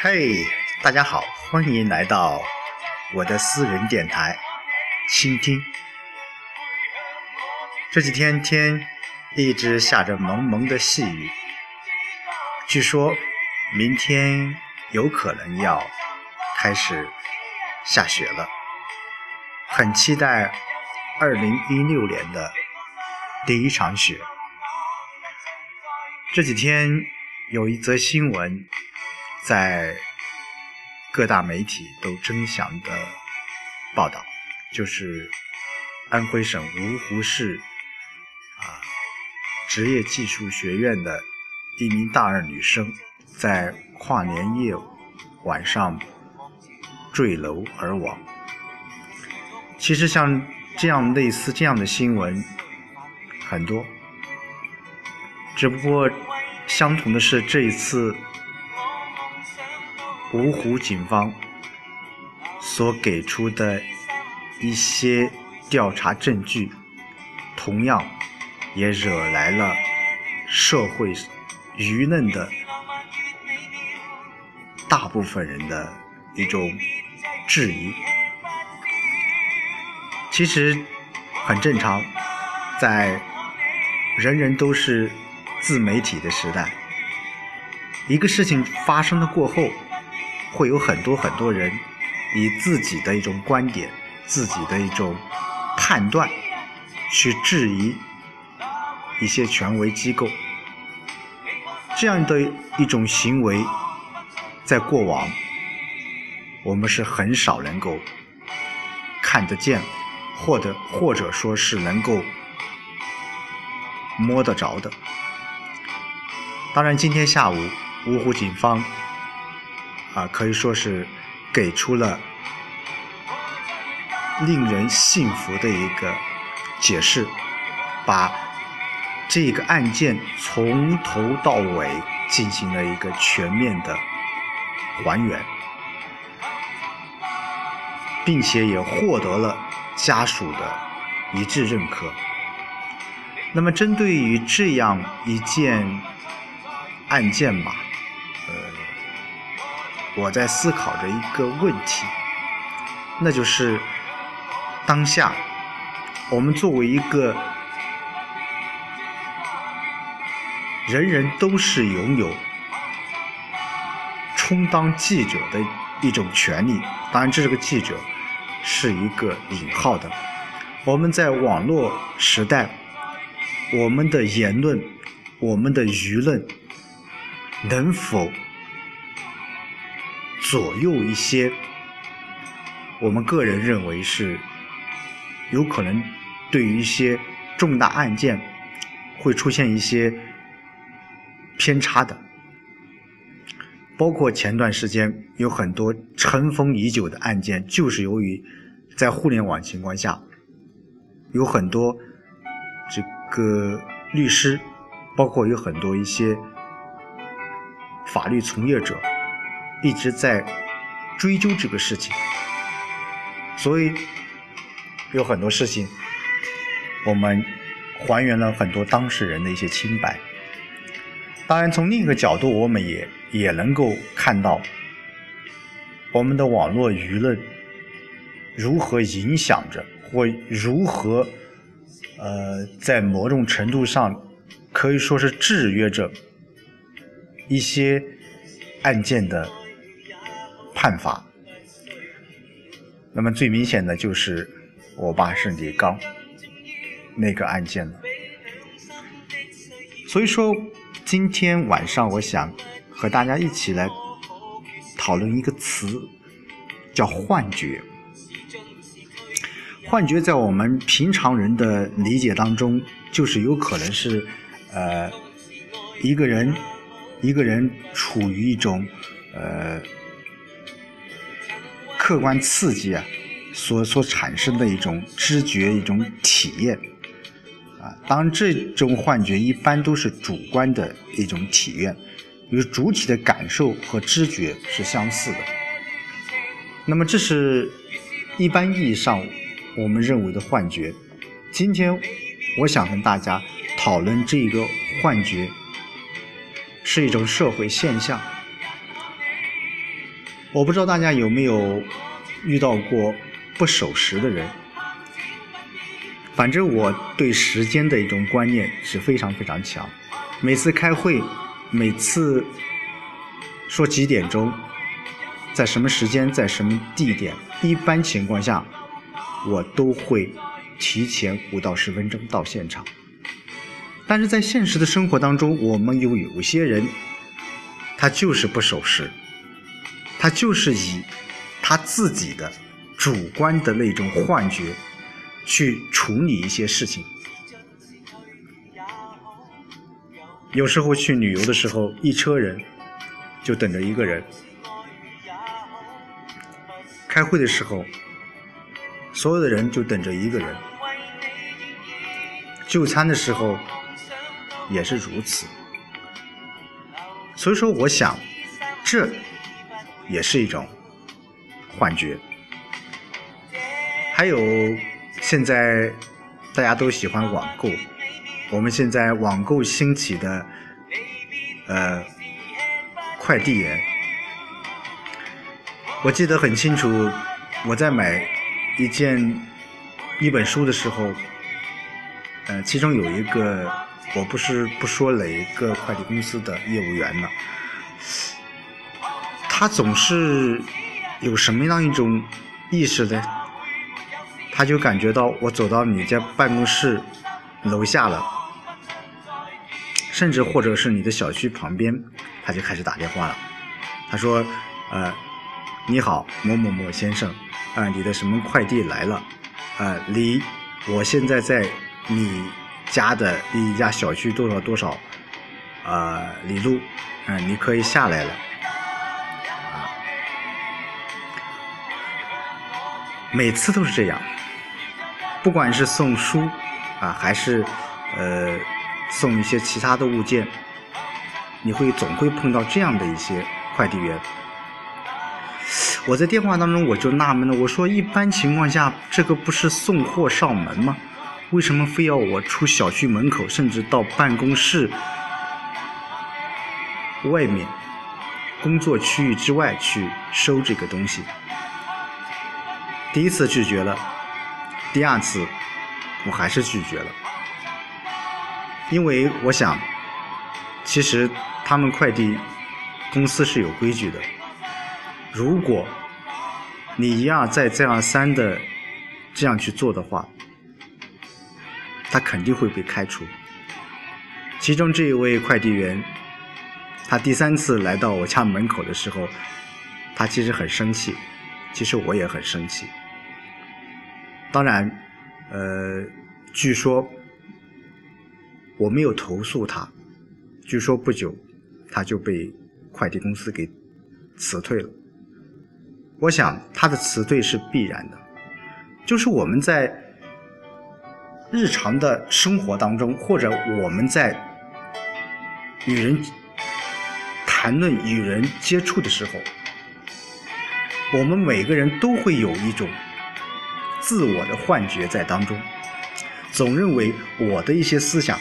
嘿，大家好，欢迎来到我的私人电台，倾听。这几天天一直下着蒙蒙的细雨，据说明天有可能要开始下雪了，很期待二零一六年的第一场雪。这几天有一则新闻在各大媒体都争相的报道，就是安徽省芜湖市。啊，职业技术学院的一名大二女生在跨年夜晚上坠楼而亡。其实像这样类似这样的新闻很多，只不过相同的是这一次芜湖警方所给出的一些调查证据，同样。也惹来了社会舆论的大部分人的一种质疑。其实很正常，在人人都是自媒体的时代，一个事情发生了过后，会有很多很多人以自己的一种观点、自己的一种判断去质疑。一些权威机构这样的一种行为，在过往我们是很少能够看得见，或者或者说是能够摸得着的。当然，今天下午芜湖警方啊，可以说是给出了令人信服的一个解释，把。这个案件从头到尾进行了一个全面的还原，并且也获得了家属的一致认可。那么，针对于这样一件案件吧，呃，我在思考着一个问题，那就是当下我们作为一个。人人都是拥有充当记者的一种权利，当然，这是个记者是一个引号的。我们在网络时代，我们的言论、我们的舆论，能否左右一些我们个人认为是有可能对于一些重大案件会出现一些。偏差的，包括前段时间有很多尘封已久的案件，就是由于在互联网情况下，有很多这个律师，包括有很多一些法律从业者一直在追究这个事情，所以有很多事情我们还原了很多当事人的一些清白。当然，从另一个角度，我们也也能够看到，我们的网络舆论如何影响着，或如何呃，在某种程度上可以说是制约着一些案件的判罚。那么最明显的就是我爸是李刚那个案件了。所以说。今天晚上，我想和大家一起来讨论一个词，叫幻觉。幻觉在我们平常人的理解当中，就是有可能是呃一个人一个人处于一种呃客观刺激啊所所产生的一种知觉一种体验。啊当然，这种幻觉一般都是主观的一种体验，与主体的感受和知觉是相似的。那么，这是一般意义上我们认为的幻觉。今天，我想跟大家讨论这一个幻觉是一种社会现象。我不知道大家有没有遇到过不守时的人。反正我对时间的一种观念是非常非常强。每次开会，每次说几点钟，在什么时间，在什么地点，一般情况下，我都会提前五到十分钟到现场。但是在现实的生活当中，我们有有些人，他就是不守时，他就是以他自己的主观的那种幻觉。去处理一些事情，有时候去旅游的时候，一车人就等着一个人；开会的时候，所有的人就等着一个人；就餐的时候也是如此。所以说，我想，这也是一种幻觉。还有。现在大家都喜欢网购，我们现在网购兴起的，呃，快递员，我记得很清楚，我在买一件一本书的时候，呃，其中有一个，我不是不说哪一个快递公司的业务员了，他总是有什么样一种意识呢？他就感觉到我走到你家办公室楼下了，甚至或者是你的小区旁边，他就开始打电话了。他说：“呃，你好，某某某先生，啊，你的什么快递来了？啊，离我现在在你家的离家小区多少多少啊里路？嗯，你可以下来了。”每次都是这样。不管是送书啊，还是呃送一些其他的物件，你会总会碰到这样的一些快递员。我在电话当中我就纳闷了，我说一般情况下这个不是送货上门吗？为什么非要我出小区门口，甚至到办公室外面工作区域之外去收这个东西？第一次拒绝了。第二次，我还是拒绝了，因为我想，其实他们快递公司是有规矩的。如果你一而再、再而三的这样去做的话，他肯定会被开除。其中这一位快递员，他第三次来到我家门口的时候，他其实很生气，其实我也很生气。当然，呃，据说我没有投诉他，据说不久他就被快递公司给辞退了。我想他的辞退是必然的，就是我们在日常的生活当中，或者我们在与人谈论、与人接触的时候，我们每个人都会有一种。自我的幻觉在当中，总认为我的一些思想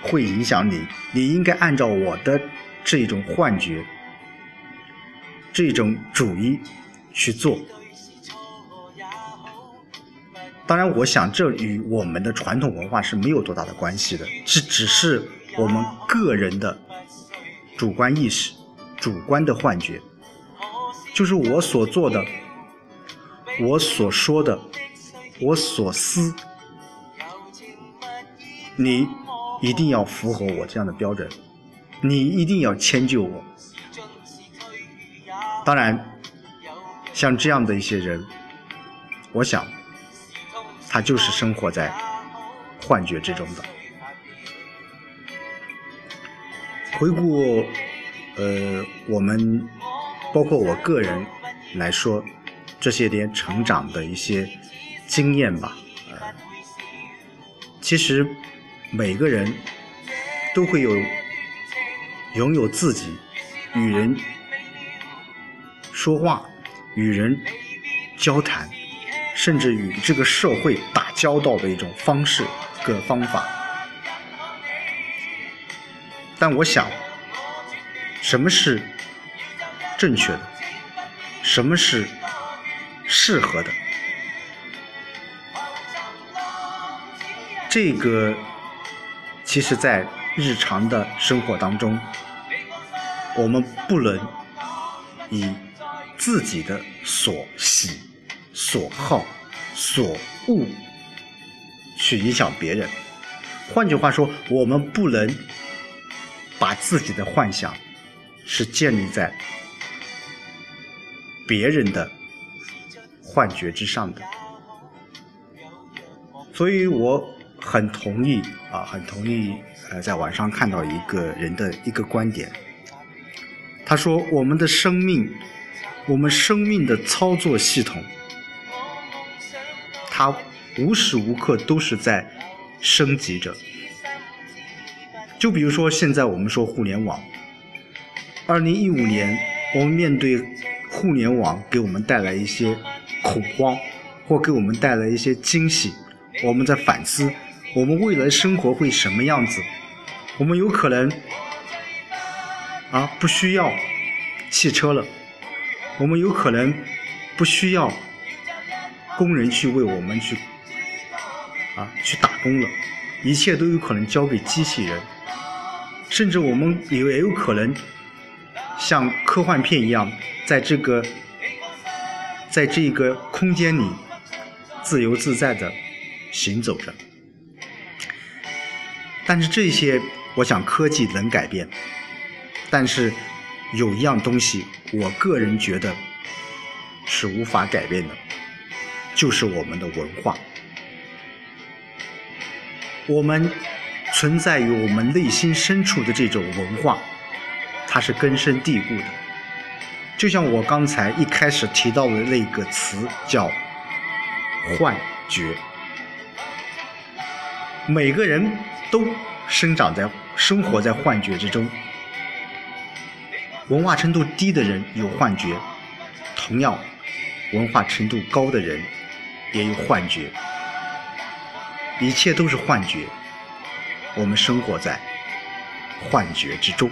会影响你，你应该按照我的这种幻觉、这种主义去做。当然，我想这与我们的传统文化是没有多大的关系的，这只是我们个人的主观意识、主观的幻觉，就是我所做的，我所说的。我所思，你一定要符合我这样的标准，你一定要迁就我。当然，像这样的一些人，我想，他就是生活在幻觉之中的。回顾，呃，我们包括我个人来说，这些年成长的一些。经验吧，呃，其实每个人都会有拥有自己与人说话、与人交谈，甚至与这个社会打交道的一种方式、个方法。但我想，什么是正确的？什么是适合的？这个，其实，在日常的生活当中，我们不能以自己的所喜、所好、所恶去影响别人。换句话说，我们不能把自己的幻想是建立在别人的幻觉之上的。所以我很同意啊，很同意呃，在网上看到一个人的一个观点，他说：“我们的生命，我们生命的操作系统，它无时无刻都是在。”升级着，就比如说现在我们说互联网，二零一五年我们面对互联网给我们带来一些恐慌，或给我们带来一些惊喜，我们在反思我们未来生活会什么样子，我们有可能啊不需要汽车了，我们有可能不需要工人去为我们去。啊，去打工了，一切都有可能交给机器人，甚至我们也也有可能像科幻片一样，在这个在这个空间里自由自在的行走着。但是这些，我想科技能改变，但是有一样东西，我个人觉得是无法改变的，就是我们的文化。我们存在于我们内心深处的这种文化，它是根深蒂固的。就像我刚才一开始提到的那个词，叫幻觉。每个人都生长在、生活在幻觉之中。文化程度低的人有幻觉，同样，文化程度高的人也有幻觉。一切都是幻觉，我们生活在幻觉之中。